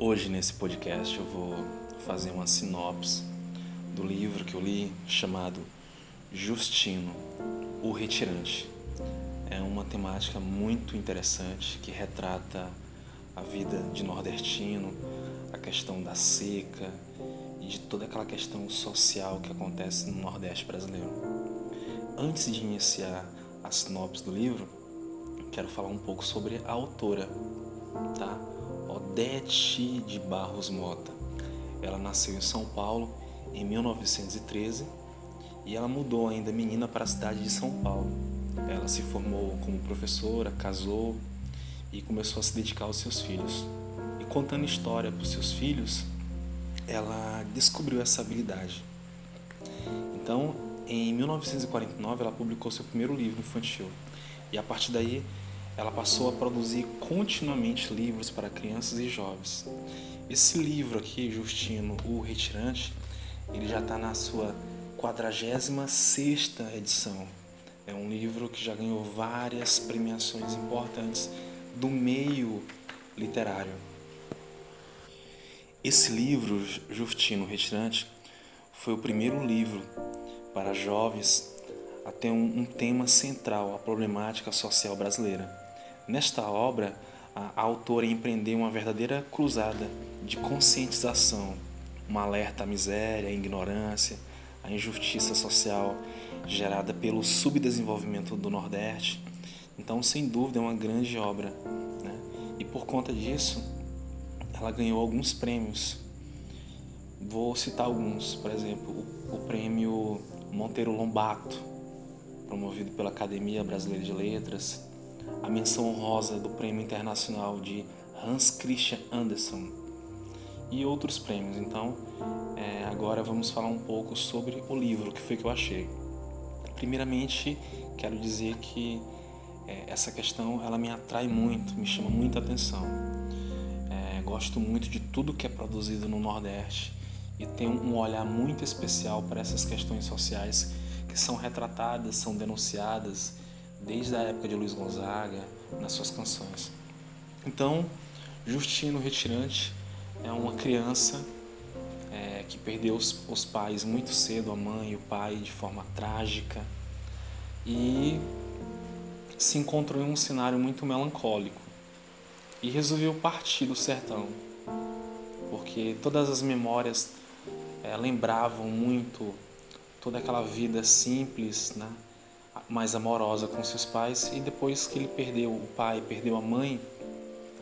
Hoje nesse podcast eu vou fazer uma sinopse do livro que eu li chamado Justino, o Retirante. É uma temática muito interessante que retrata a vida de nordestino, a questão da seca e de toda aquela questão social que acontece no Nordeste brasileiro. Antes de iniciar a sinopse do livro, quero falar um pouco sobre a autora, tá? Odete de Barros Mota. Ela nasceu em São Paulo em 1913 e ela mudou ainda menina para a cidade de São Paulo. Ela se formou como professora, casou e começou a se dedicar aos seus filhos. E contando história para os seus filhos, ela descobriu essa habilidade. Então, em 1949, ela publicou seu primeiro livro infantil. E a partir daí, ela passou a produzir continuamente livros para crianças e jovens. Esse livro aqui, Justino, o Retirante, ele já está na sua 46 edição. É um livro que já ganhou várias premiações importantes do meio literário. Esse livro, Justino Retirante, foi o primeiro livro para jovens a ter um, um tema central, a problemática social brasileira. Nesta obra, a autora empreendeu uma verdadeira cruzada de conscientização, um alerta à miséria, à ignorância, à injustiça social gerada pelo subdesenvolvimento do Nordeste. Então, sem dúvida, é uma grande obra. Né? E por conta disso, ela ganhou alguns prêmios. Vou citar alguns, por exemplo, o prêmio Monteiro Lombato, promovido pela Academia Brasileira de Letras, a menção honrosa do Prêmio Internacional de Hans Christian Andersen e outros prêmios. Então, é, agora vamos falar um pouco sobre o livro, que foi que eu achei. Primeiramente, quero dizer que é, essa questão ela me atrai muito, me chama muita atenção. É, gosto muito de tudo que é produzido no Nordeste e tenho um olhar muito especial para essas questões sociais que são retratadas, são denunciadas desde a época de Luiz Gonzaga, nas suas canções. Então, Justino Retirante é uma criança é, que perdeu os, os pais muito cedo, a mãe e o pai, de forma trágica, e se encontrou em um cenário muito melancólico e resolveu partir do sertão, porque todas as memórias é, lembravam muito toda aquela vida simples, né? Mais amorosa com seus pais e depois que ele perdeu o pai, perdeu a mãe,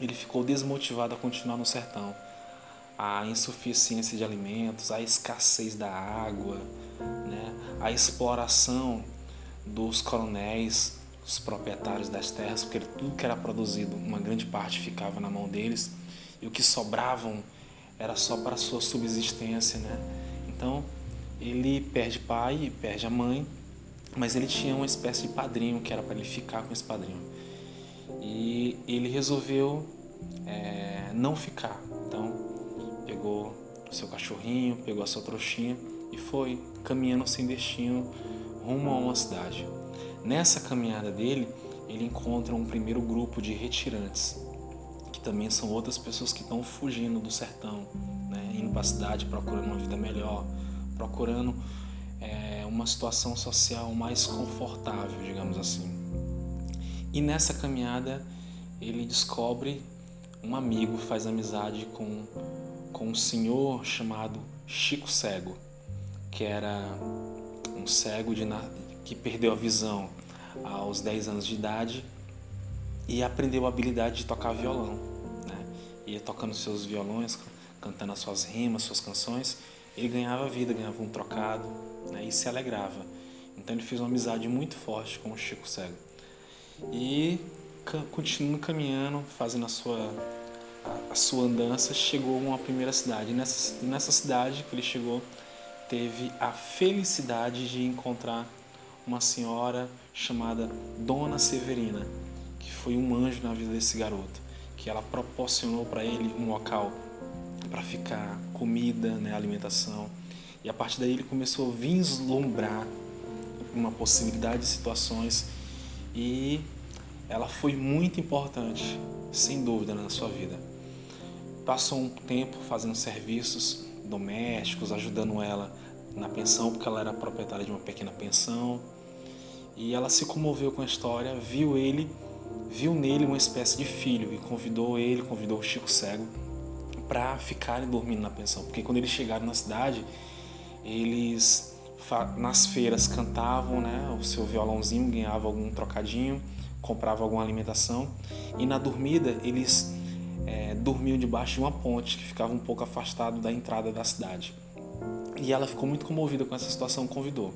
ele ficou desmotivado a continuar no sertão. A insuficiência de alimentos, a escassez da água, né? a exploração dos coronéis, os proprietários das terras, porque tudo que era produzido, uma grande parte ficava na mão deles e o que sobravam era só para sua subsistência, né? Então ele perde pai perde a mãe mas ele tinha uma espécie de padrinho que era para ele ficar com esse padrinho. E ele resolveu é, não ficar. Então pegou seu cachorrinho, pegou a sua trouxinha e foi caminhando sem destino rumo a uma cidade. Nessa caminhada dele, ele encontra um primeiro grupo de retirantes, que também são outras pessoas que estão fugindo do sertão, né, indo para a cidade procurando uma vida melhor, procurando uma situação social mais confortável, digamos assim. E nessa caminhada ele descobre um amigo, faz amizade com, com um senhor chamado Chico Cego, que era um cego de, que perdeu a visão aos 10 anos de idade e aprendeu a habilidade de tocar violão. Né? Ia tocando seus violões, cantando as suas rimas, suas canções, ele ganhava vida, ganhava um trocado né, e se alegrava. Então ele fez uma amizade muito forte com o Chico Cego. E continuando caminhando, fazendo a sua, a, a, sua andança, chegou a uma primeira cidade. Nessa, nessa cidade que ele chegou, teve a felicidade de encontrar uma senhora chamada Dona Severina, que foi um anjo na vida desse garoto, que ela proporcionou para ele um local para ficar, comida, né, alimentação. E a partir daí ele começou a vislumbrar uma possibilidade de situações e ela foi muito importante, sem dúvida, na sua vida. passou um tempo fazendo serviços domésticos, ajudando ela na pensão, porque ela era proprietária de uma pequena pensão. E ela se comoveu com a história, viu ele, viu nele uma espécie de filho e convidou ele, convidou o Chico Cego para ficarem dormindo na pensão, porque quando eles chegaram na cidade, eles nas feiras cantavam, né, o seu violãozinho, ganhava algum trocadinho, comprava alguma alimentação e na dormida eles é, dormiam debaixo de uma ponte que ficava um pouco afastado da entrada da cidade. E ela ficou muito comovida com essa situação, convidou.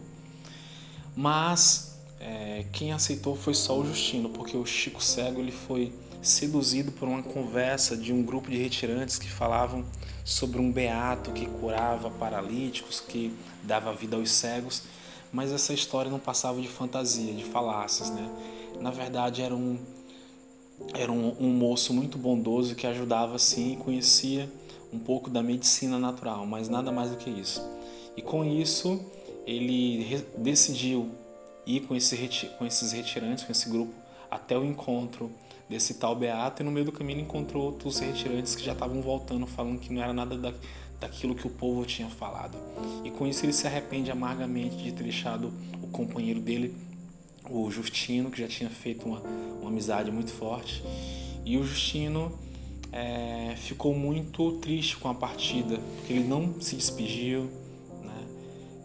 Mas é, quem aceitou foi só o Justino, porque o Chico Cego ele foi seduzido por uma conversa de um grupo de retirantes que falavam sobre um beato que curava paralíticos, que dava vida aos cegos, mas essa história não passava de fantasia, de falácias, né? Na verdade era um era um, um moço muito bondoso que ajudava sim, conhecia um pouco da medicina natural, mas nada mais do que isso. E com isso ele decidiu ir com, esse, com esses retirantes, com esse grupo, até o encontro desse tal Beato e no meio do caminho encontrou outros retirantes que já estavam voltando falando que não era nada da, daquilo que o povo tinha falado. E com isso ele se arrepende amargamente de ter deixado o companheiro dele, o Justino, que já tinha feito uma, uma amizade muito forte. E o Justino é, ficou muito triste com a partida, porque ele não se despediu, né?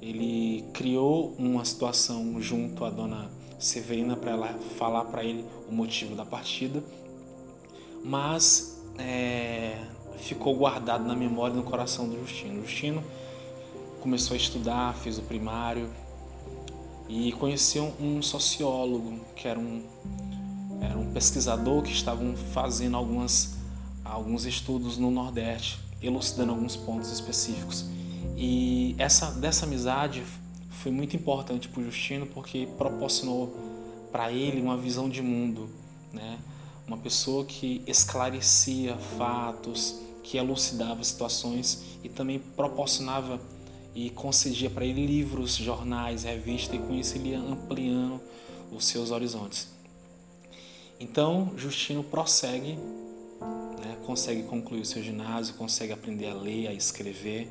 ele criou uma situação junto à dona Severina para ela falar para ele o motivo da partida, mas é, ficou guardado na memória e no coração do Justino. Justino começou a estudar, fez o primário e conheceu um sociólogo que era um, era um pesquisador que estavam fazendo algumas, alguns estudos no Nordeste, elucidando alguns pontos específicos. E essa dessa amizade foi muito importante para o Justino porque proporcionou para ele uma visão de mundo, né? Uma pessoa que esclarecia fatos, que elucidava situações e também proporcionava e concedia para ele livros, jornais, revistas e com isso ele ia ampliando os seus horizontes. Então, Justino prossegue, né? consegue concluir o seu ginásio, consegue aprender a ler, a escrever,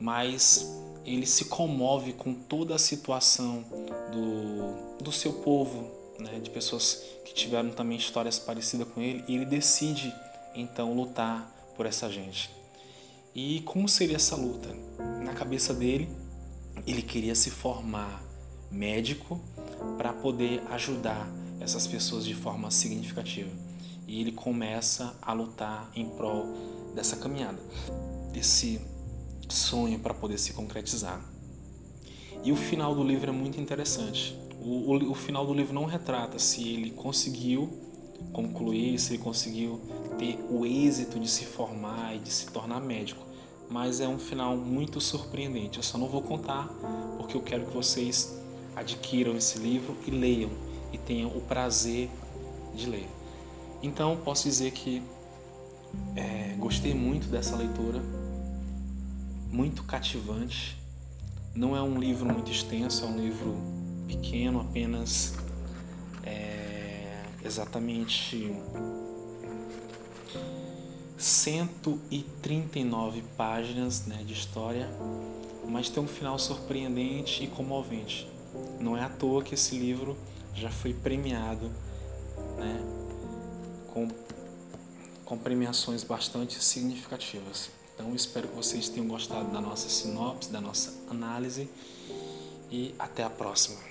mas ele se comove com toda a situação do, do seu povo, né, de pessoas que tiveram também histórias parecidas com ele, e ele decide então lutar por essa gente. E como seria essa luta? Na cabeça dele, ele queria se formar médico para poder ajudar essas pessoas de forma significativa. E ele começa a lutar em prol dessa caminhada, desse sonho para poder se concretizar. E o final do livro é muito interessante. O, o, o, final do livro não retrata se ele conseguiu concluir, se ele conseguiu ter o êxito de se formar e de se tornar médico, mas é um final muito surpreendente. Eu só não vou contar porque eu quero que vocês adquiram esse livro e leiam e tenham o prazer de ler. Então posso dizer que é, gostei muito dessa leitura muito cativante. Não é um livro muito extenso, é um livro pequeno, apenas é, exatamente 139 páginas né, de história, mas tem um final surpreendente e comovente. Não é à toa que esse livro já foi premiado né, com, com premiações bastante significativas. Então espero que vocês tenham gostado da nossa sinopse, da nossa análise e até a próxima.